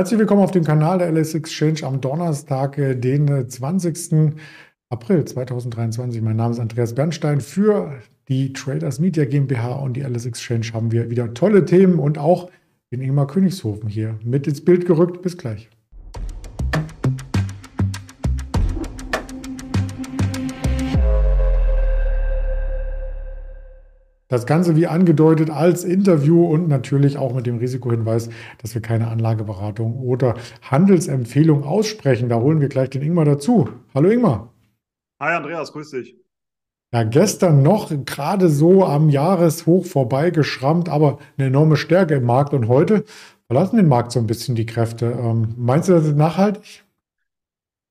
Herzlich willkommen auf dem Kanal der LS Exchange am Donnerstag, äh, den 20. Äh, April 2023. Mein Name ist Andreas Bernstein. Für die Traders Media GmbH und die LS Exchange haben wir wieder tolle Themen und auch den Ingmar Königshofen hier mit ins Bild gerückt. Bis gleich. Das Ganze wie angedeutet als Interview und natürlich auch mit dem Risikohinweis, dass wir keine Anlageberatung oder Handelsempfehlung aussprechen. Da holen wir gleich den Ingmar dazu. Hallo Ingmar. Hi Andreas, grüß dich. Ja, gestern noch gerade so am Jahreshoch vorbeigeschrammt, aber eine enorme Stärke im Markt und heute verlassen den Markt so ein bisschen die Kräfte. Ähm, meinst du, das ist nachhaltig?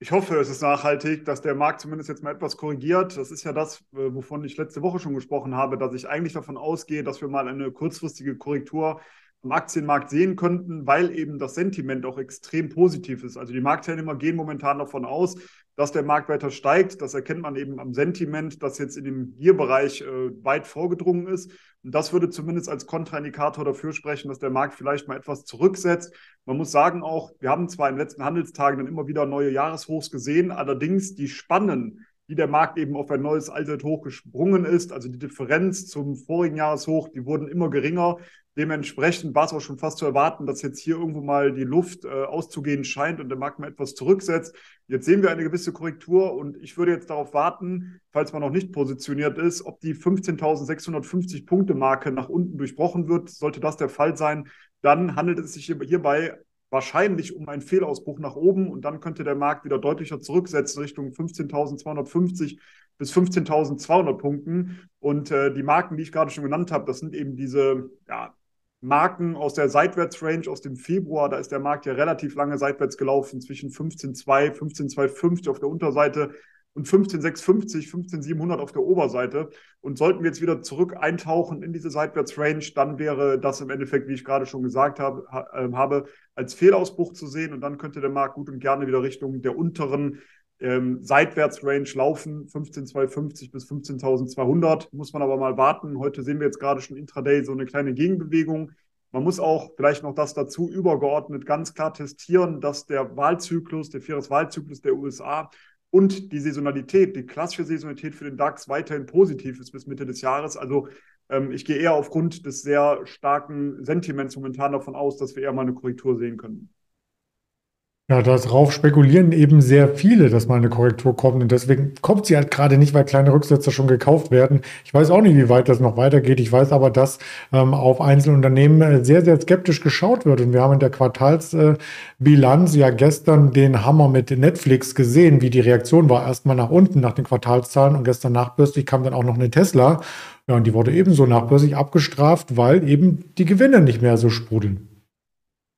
Ich hoffe, es ist nachhaltig, dass der Markt zumindest jetzt mal etwas korrigiert. Das ist ja das, äh, wovon ich letzte Woche schon gesprochen habe, dass ich eigentlich davon ausgehe, dass wir mal eine kurzfristige Korrektur am Aktienmarkt sehen könnten, weil eben das Sentiment auch extrem positiv ist. Also die Marktteilnehmer gehen momentan davon aus, dass der Markt weiter steigt. Das erkennt man eben am Sentiment, das jetzt in dem Hier-Bereich äh, weit vorgedrungen ist. Und das würde zumindest als Kontraindikator dafür sprechen, dass der Markt vielleicht mal etwas zurücksetzt. Man muss sagen auch, wir haben zwar in den letzten Handelstagen dann immer wieder neue Jahreshochs gesehen, allerdings die Spannen, wie der Markt eben auf ein neues Allzeithoch gesprungen ist, also die Differenz zum vorigen Jahreshoch, die wurden immer geringer. Dementsprechend war es auch schon fast zu erwarten, dass jetzt hier irgendwo mal die Luft äh, auszugehen scheint und der Markt mal etwas zurücksetzt. Jetzt sehen wir eine gewisse Korrektur und ich würde jetzt darauf warten, falls man noch nicht positioniert ist, ob die 15.650 Punkte Marke nach unten durchbrochen wird. Sollte das der Fall sein, dann handelt es sich hierbei wahrscheinlich um einen Fehlausbruch nach oben und dann könnte der Markt wieder deutlicher zurücksetzen Richtung 15.250 bis 15.200 Punkten. Und äh, die Marken, die ich gerade schon genannt habe, das sind eben diese ja, Marken aus der Seitwärtsrange aus dem Februar. Da ist der Markt ja relativ lange seitwärts gelaufen, zwischen 15,2, 15,250 auf der Unterseite und 15,650, 15,700 auf der Oberseite. Und sollten wir jetzt wieder zurück eintauchen in diese Seitwärtsrange, dann wäre das im Endeffekt, wie ich gerade schon gesagt ähm, habe als Fehlausbruch zu sehen. Und dann könnte der Markt gut und gerne wieder Richtung der unteren ähm, Seitwärtsrange laufen, 15.250 bis 15.200. Muss man aber mal warten. Heute sehen wir jetzt gerade schon intraday so eine kleine Gegenbewegung. Man muss auch vielleicht noch das dazu übergeordnet ganz klar testieren, dass der Wahlzyklus, der Vieres-Wahlzyklus der USA und die Saisonalität, die klassische Saisonalität für den DAX weiterhin positiv ist bis Mitte des Jahres. Also ähm, ich gehe eher aufgrund des sehr starken Sentiments momentan davon aus, dass wir eher mal eine Korrektur sehen können. Ja, darauf spekulieren eben sehr viele, dass mal eine Korrektur kommt. Und deswegen kommt sie halt gerade nicht, weil kleine Rücksätze schon gekauft werden. Ich weiß auch nicht, wie weit das noch weitergeht. Ich weiß aber, dass ähm, auf einzelne Unternehmen äh, sehr, sehr skeptisch geschaut wird. Und wir haben in der Quartalsbilanz äh, ja gestern den Hammer mit Netflix gesehen, wie die Reaktion war. Erstmal nach unten nach den Quartalszahlen und gestern nachbörslich kam dann auch noch eine Tesla. Ja, und die wurde ebenso nachbörslich abgestraft, weil eben die Gewinne nicht mehr so sprudeln.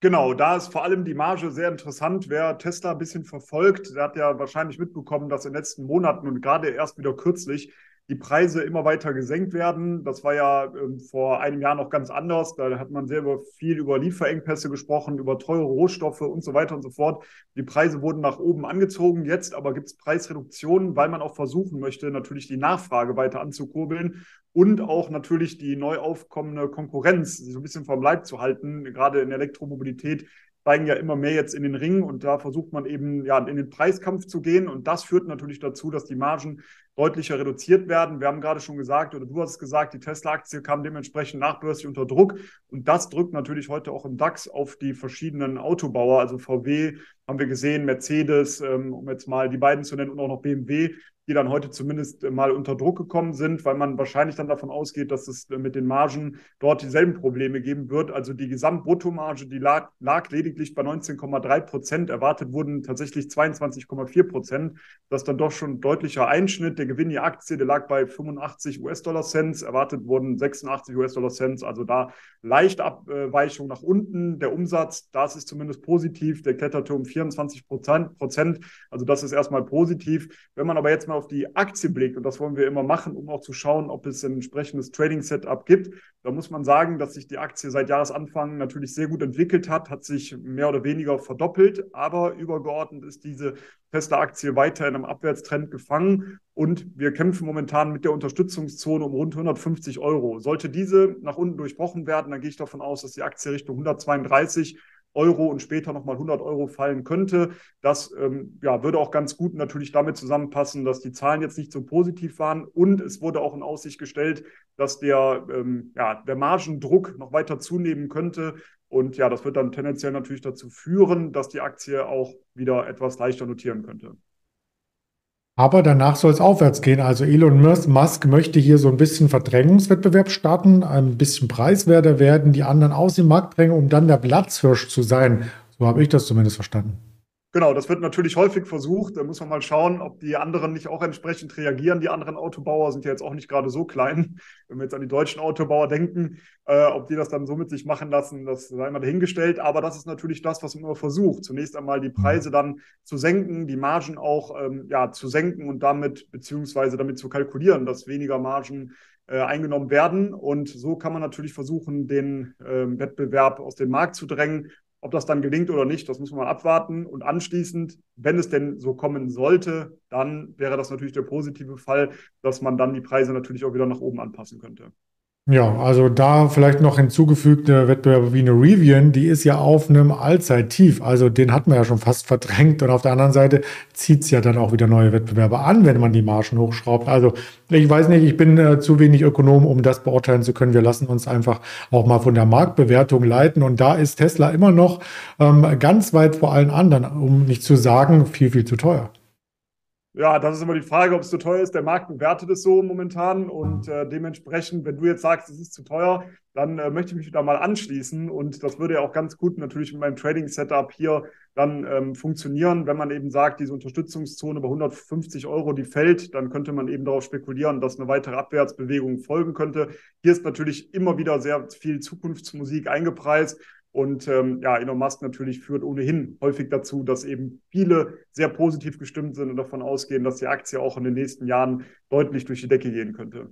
Genau, da ist vor allem die Marge sehr interessant. Wer Tesla ein bisschen verfolgt, der hat ja wahrscheinlich mitbekommen, dass in den letzten Monaten und gerade erst wieder kürzlich die Preise immer weiter gesenkt werden. Das war ja ähm, vor einem Jahr noch ganz anders. Da hat man sehr viel über Lieferengpässe gesprochen, über teure Rohstoffe und so weiter und so fort. Die Preise wurden nach oben angezogen. Jetzt aber gibt es Preisreduktionen, weil man auch versuchen möchte, natürlich die Nachfrage weiter anzukurbeln und auch natürlich die neu aufkommende Konkurrenz so ein bisschen vom Leib zu halten. Gerade in Elektromobilität steigen ja immer mehr jetzt in den Ring und da versucht man eben ja in den Preiskampf zu gehen und das führt natürlich dazu, dass die Margen deutlicher reduziert werden. Wir haben gerade schon gesagt, oder du hast es gesagt, die Tesla-Aktie kam dementsprechend nachbörslich unter Druck. Und das drückt natürlich heute auch im DAX auf die verschiedenen Autobauer. Also VW haben wir gesehen, Mercedes, ähm, um jetzt mal die beiden zu nennen, und auch noch BMW, die dann heute zumindest mal unter Druck gekommen sind, weil man wahrscheinlich dann davon ausgeht, dass es mit den Margen dort dieselben Probleme geben wird. Also die Gesamtbruttomarge, die lag, lag lediglich bei 19,3 Prozent. Erwartet wurden tatsächlich 22,4 Prozent. Das ist dann doch schon ein deutlicher Einschnitt. Der Gewinn je Aktie, der lag bei 85 US-Dollar-Cents. Erwartet wurden 86 US-Dollar-Cents. Also da leichte Abweichung nach unten. Der Umsatz, das ist zumindest positiv. Der kletterte um 24 Prozent. Also das ist erstmal positiv. Wenn man aber jetzt mal auf die Aktie blickt, und das wollen wir immer machen, um auch zu schauen, ob es ein entsprechendes Trading-Setup gibt, da muss man sagen, dass sich die Aktie seit Jahresanfang natürlich sehr gut entwickelt hat, hat sich mehr oder weniger verdoppelt, aber übergeordnet ist diese Tesla-Aktie weiter in einem Abwärtstrend gefangen und wir kämpfen momentan mit der Unterstützungszone um rund 150 Euro. Sollte diese nach unten durchbrochen werden, dann gehe ich davon aus, dass die Aktie Richtung 132 Euro und später nochmal 100 Euro fallen könnte. Das ähm, ja, würde auch ganz gut natürlich damit zusammenpassen, dass die Zahlen jetzt nicht so positiv waren. Und es wurde auch in Aussicht gestellt, dass der, ähm, ja, der Margendruck noch weiter zunehmen könnte. Und ja, das wird dann tendenziell natürlich dazu führen, dass die Aktie auch wieder etwas leichter notieren könnte. Aber danach soll es aufwärts gehen. Also Elon Musk möchte hier so ein bisschen Verdrängungswettbewerb starten, ein bisschen preiswerter werden, die anderen aus dem Markt drängen, um dann der Platzhirsch zu sein. So habe ich das zumindest verstanden. Genau, das wird natürlich häufig versucht. Da muss man mal schauen, ob die anderen nicht auch entsprechend reagieren. Die anderen Autobauer sind ja jetzt auch nicht gerade so klein. Wenn wir jetzt an die deutschen Autobauer denken, äh, ob die das dann so mit sich machen lassen, das sei mal dahingestellt. Aber das ist natürlich das, was man immer versucht. Zunächst einmal die Preise dann zu senken, die Margen auch ähm, ja, zu senken und damit beziehungsweise damit zu kalkulieren, dass weniger Margen äh, eingenommen werden. Und so kann man natürlich versuchen, den äh, Wettbewerb aus dem Markt zu drängen ob das dann gelingt oder nicht, das muss man abwarten. Und anschließend, wenn es denn so kommen sollte, dann wäre das natürlich der positive Fall, dass man dann die Preise natürlich auch wieder nach oben anpassen könnte. Ja, also da vielleicht noch hinzugefügte Wettbewerbe wie eine Rivian, die ist ja auf einem Allzeittief. Also den hat man ja schon fast verdrängt. Und auf der anderen Seite zieht es ja dann auch wieder neue Wettbewerbe an, wenn man die Margen hochschraubt. Also ich weiß nicht, ich bin äh, zu wenig Ökonom, um das beurteilen zu können. Wir lassen uns einfach auch mal von der Marktbewertung leiten. Und da ist Tesla immer noch ähm, ganz weit vor allen anderen, um nicht zu sagen, viel, viel zu teuer. Ja, das ist immer die Frage, ob es zu teuer ist. Der Markt bewertet es so momentan und äh, dementsprechend, wenn du jetzt sagst, es ist zu teuer, dann äh, möchte ich mich wieder mal anschließen und das würde ja auch ganz gut natürlich mit meinem Trading-Setup hier dann ähm, funktionieren. Wenn man eben sagt, diese Unterstützungszone bei 150 Euro, die fällt, dann könnte man eben darauf spekulieren, dass eine weitere Abwärtsbewegung folgen könnte. Hier ist natürlich immer wieder sehr viel Zukunftsmusik eingepreist und ähm, ja, Elon Musk natürlich führt ohnehin häufig dazu, dass eben viele sehr positiv gestimmt sind und davon ausgehen, dass die Aktie auch in den nächsten Jahren deutlich durch die Decke gehen könnte.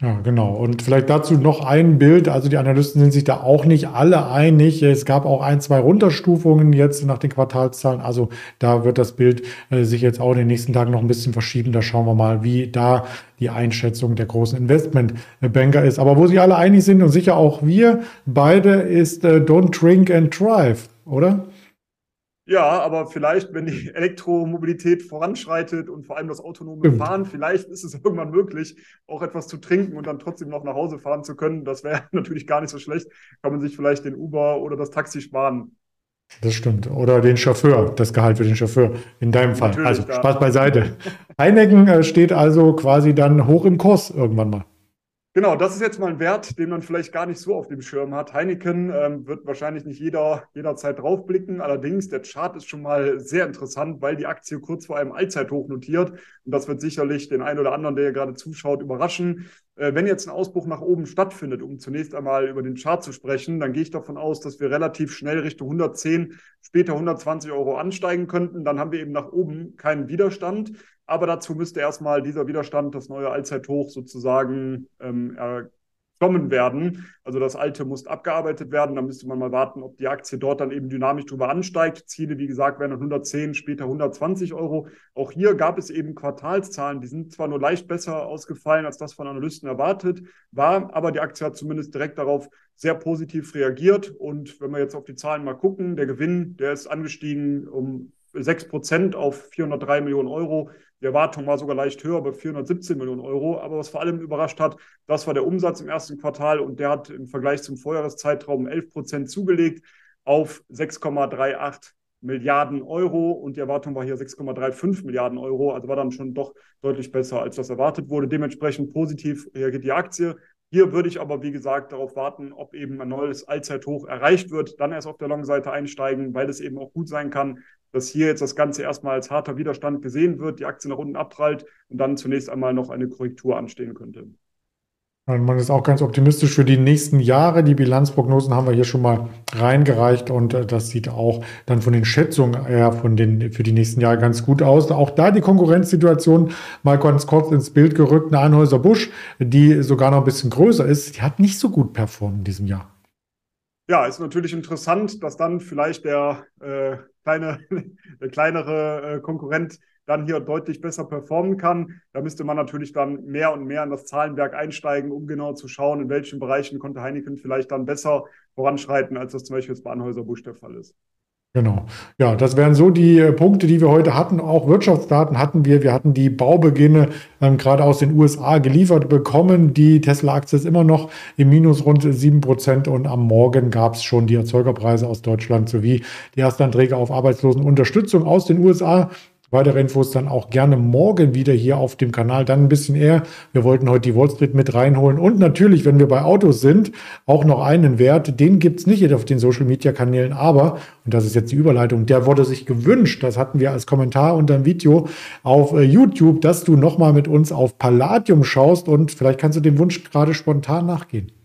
Ja, genau. Und vielleicht dazu noch ein Bild. Also die Analysten sind sich da auch nicht alle einig. Es gab auch ein, zwei Runterstufungen jetzt nach den Quartalszahlen. Also da wird das Bild äh, sich jetzt auch in den nächsten Tagen noch ein bisschen verschieben. Da schauen wir mal, wie da die Einschätzung der großen Investmentbanker ist. Aber wo sich alle einig sind und sicher auch wir beide, ist äh, Don't Drink and Drive, oder? Ja, aber vielleicht, wenn die Elektromobilität voranschreitet und vor allem das autonome Fahren, vielleicht ist es irgendwann möglich, auch etwas zu trinken und dann trotzdem noch nach Hause fahren zu können. Das wäre natürlich gar nicht so schlecht. Kann man sich vielleicht den Uber oder das Taxi sparen. Das stimmt. Oder den Chauffeur, das Gehalt für den Chauffeur. In deinem Fall. Natürlich, also Spaß beiseite. Heineken äh, steht also quasi dann hoch im Kurs irgendwann mal. Genau, das ist jetzt mal ein Wert, den man vielleicht gar nicht so auf dem Schirm hat. Heineken ähm, wird wahrscheinlich nicht jeder jederzeit draufblicken. Allerdings, der Chart ist schon mal sehr interessant, weil die Aktie kurz vor einem Allzeithoch notiert. Und das wird sicherlich den einen oder anderen, der gerade zuschaut, überraschen. Äh, wenn jetzt ein Ausbruch nach oben stattfindet, um zunächst einmal über den Chart zu sprechen, dann gehe ich davon aus, dass wir relativ schnell Richtung 110, später 120 Euro ansteigen könnten. Dann haben wir eben nach oben keinen Widerstand. Aber dazu müsste erstmal dieser Widerstand, das neue Allzeithoch sozusagen ähm, kommen werden. Also das alte muss abgearbeitet werden. Da müsste man mal warten, ob die Aktie dort dann eben dynamisch drüber ansteigt. Ziele, wie gesagt, wären 110, später 120 Euro. Auch hier gab es eben Quartalszahlen, die sind zwar nur leicht besser ausgefallen, als das von Analysten erwartet war, aber die Aktie hat zumindest direkt darauf sehr positiv reagiert. Und wenn wir jetzt auf die Zahlen mal gucken, der Gewinn, der ist angestiegen um 6 Prozent auf 403 Millionen Euro. Die Erwartung war sogar leicht höher bei 417 Millionen Euro. Aber was vor allem überrascht hat, das war der Umsatz im ersten Quartal und der hat im Vergleich zum Vorjahreszeitraum 11 Prozent zugelegt auf 6,38 Milliarden Euro und die Erwartung war hier 6,35 Milliarden Euro, also war dann schon doch deutlich besser, als das erwartet wurde. Dementsprechend positiv reagiert die Aktie. Hier würde ich aber, wie gesagt, darauf warten, ob eben ein neues Allzeithoch erreicht wird, dann erst auf der Long-Seite einsteigen, weil es eben auch gut sein kann, dass hier jetzt das Ganze erstmal als harter Widerstand gesehen wird, die Aktie nach unten abprallt und dann zunächst einmal noch eine Korrektur anstehen könnte. Man ist auch ganz optimistisch für die nächsten Jahre. Die Bilanzprognosen haben wir hier schon mal reingereicht und äh, das sieht auch dann von den Schätzungen eher von den, für die nächsten Jahre ganz gut aus. Auch da die Konkurrenzsituation mal ganz kurz ins Bild gerückt. Eine Anhäuser Busch, die sogar noch ein bisschen größer ist, die hat nicht so gut performt in diesem Jahr. Ja, ist natürlich interessant, dass dann vielleicht der, äh, kleine, der kleinere äh, Konkurrent dann hier deutlich besser performen kann. Da müsste man natürlich dann mehr und mehr in das Zahlenwerk einsteigen, um genau zu schauen, in welchen Bereichen konnte Heineken vielleicht dann besser voranschreiten, als das zum Beispiel jetzt bei Anhäuser-Busch der Fall ist. Genau. Ja, das wären so die äh, Punkte, die wir heute hatten. Auch Wirtschaftsdaten hatten wir. Wir hatten die Baubeginne ähm, gerade aus den USA geliefert bekommen. Die Tesla-Aktie ist immer noch im Minus rund 7% und am Morgen gab es schon die Erzeugerpreise aus Deutschland sowie die Erstanträge auf Arbeitslosenunterstützung aus den USA. Weitere Infos dann auch gerne morgen wieder hier auf dem Kanal, dann ein bisschen eher. Wir wollten heute die Wall Street mit reinholen. Und natürlich, wenn wir bei Autos sind, auch noch einen Wert. Den gibt es nicht auf den Social Media Kanälen, aber, und das ist jetzt die Überleitung, der wurde sich gewünscht. Das hatten wir als Kommentar unter dem Video auf äh, YouTube, dass du nochmal mit uns auf Palladium schaust und vielleicht kannst du dem Wunsch gerade spontan nachgehen.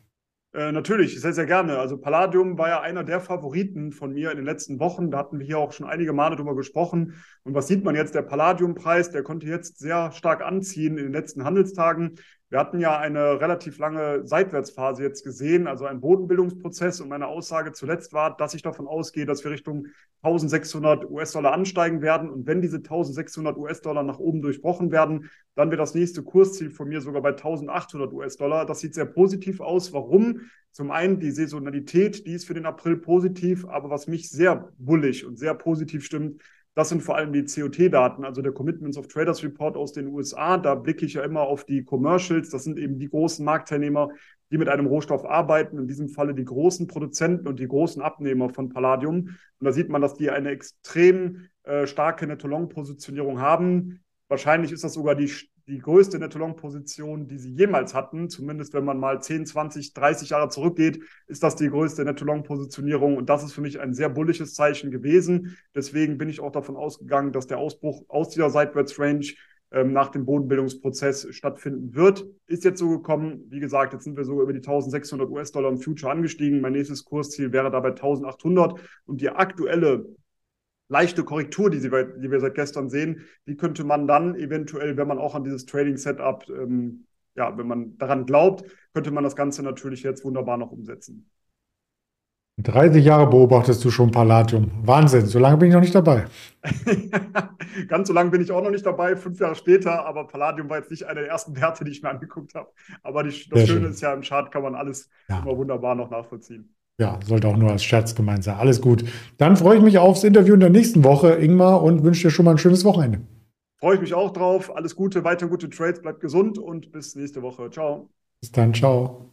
Äh, natürlich, sehr, sehr gerne. Also Palladium war ja einer der Favoriten von mir in den letzten Wochen. Da hatten wir hier auch schon einige Male drüber gesprochen. Und was sieht man jetzt? Der Palladiumpreis, der konnte jetzt sehr stark anziehen in den letzten Handelstagen. Wir hatten ja eine relativ lange Seitwärtsphase jetzt gesehen, also ein Bodenbildungsprozess. Und meine Aussage zuletzt war, dass ich davon ausgehe, dass wir Richtung 1600 US-Dollar ansteigen werden. Und wenn diese 1600 US-Dollar nach oben durchbrochen werden, dann wird das nächste Kursziel von mir sogar bei 1800 US-Dollar. Das sieht sehr positiv aus. Warum? Zum einen die Saisonalität, die ist für den April positiv, aber was mich sehr bullig und sehr positiv stimmt, das sind vor allem die COT-Daten, also der Commitments of Traders Report aus den USA. Da blicke ich ja immer auf die Commercials. Das sind eben die großen Marktteilnehmer, die mit einem Rohstoff arbeiten. In diesem Falle die großen Produzenten und die großen Abnehmer von Palladium. Und da sieht man, dass die eine extrem äh, starke Netto-Long-Positionierung haben. Wahrscheinlich ist das sogar die die größte Netto-Long-Position, die sie jemals hatten. Zumindest wenn man mal 10, 20, 30 Jahre zurückgeht, ist das die größte Netto-Long-Positionierung. Und das ist für mich ein sehr bullisches Zeichen gewesen. Deswegen bin ich auch davon ausgegangen, dass der Ausbruch aus dieser Seitwärts-Range ähm, nach dem Bodenbildungsprozess stattfinden wird. Ist jetzt so gekommen. Wie gesagt, jetzt sind wir sogar über die 1600 US-Dollar im Future angestiegen. Mein nächstes Kursziel wäre dabei 1800. Und die aktuelle leichte Korrektur, die, sie, die wir seit gestern sehen, die könnte man dann eventuell, wenn man auch an dieses Trading-Setup, ähm, ja, wenn man daran glaubt, könnte man das Ganze natürlich jetzt wunderbar noch umsetzen. 30 Jahre beobachtest du schon Palladium. Wahnsinn, so lange bin ich noch nicht dabei. Ganz so lange bin ich auch noch nicht dabei, fünf Jahre später, aber Palladium war jetzt nicht einer der ersten Werte, die ich mir angeguckt habe. Aber die, das Sehr Schöne schön. ist ja, im Chart kann man alles ja. immer wunderbar noch nachvollziehen. Ja, sollte auch nur als Scherz gemeint sein. Alles gut. Dann freue ich mich aufs Interview in der nächsten Woche, Ingmar, und wünsche dir schon mal ein schönes Wochenende. Freue ich mich auch drauf. Alles Gute, weiter gute Trades, bleibt gesund und bis nächste Woche. Ciao. Bis dann, ciao.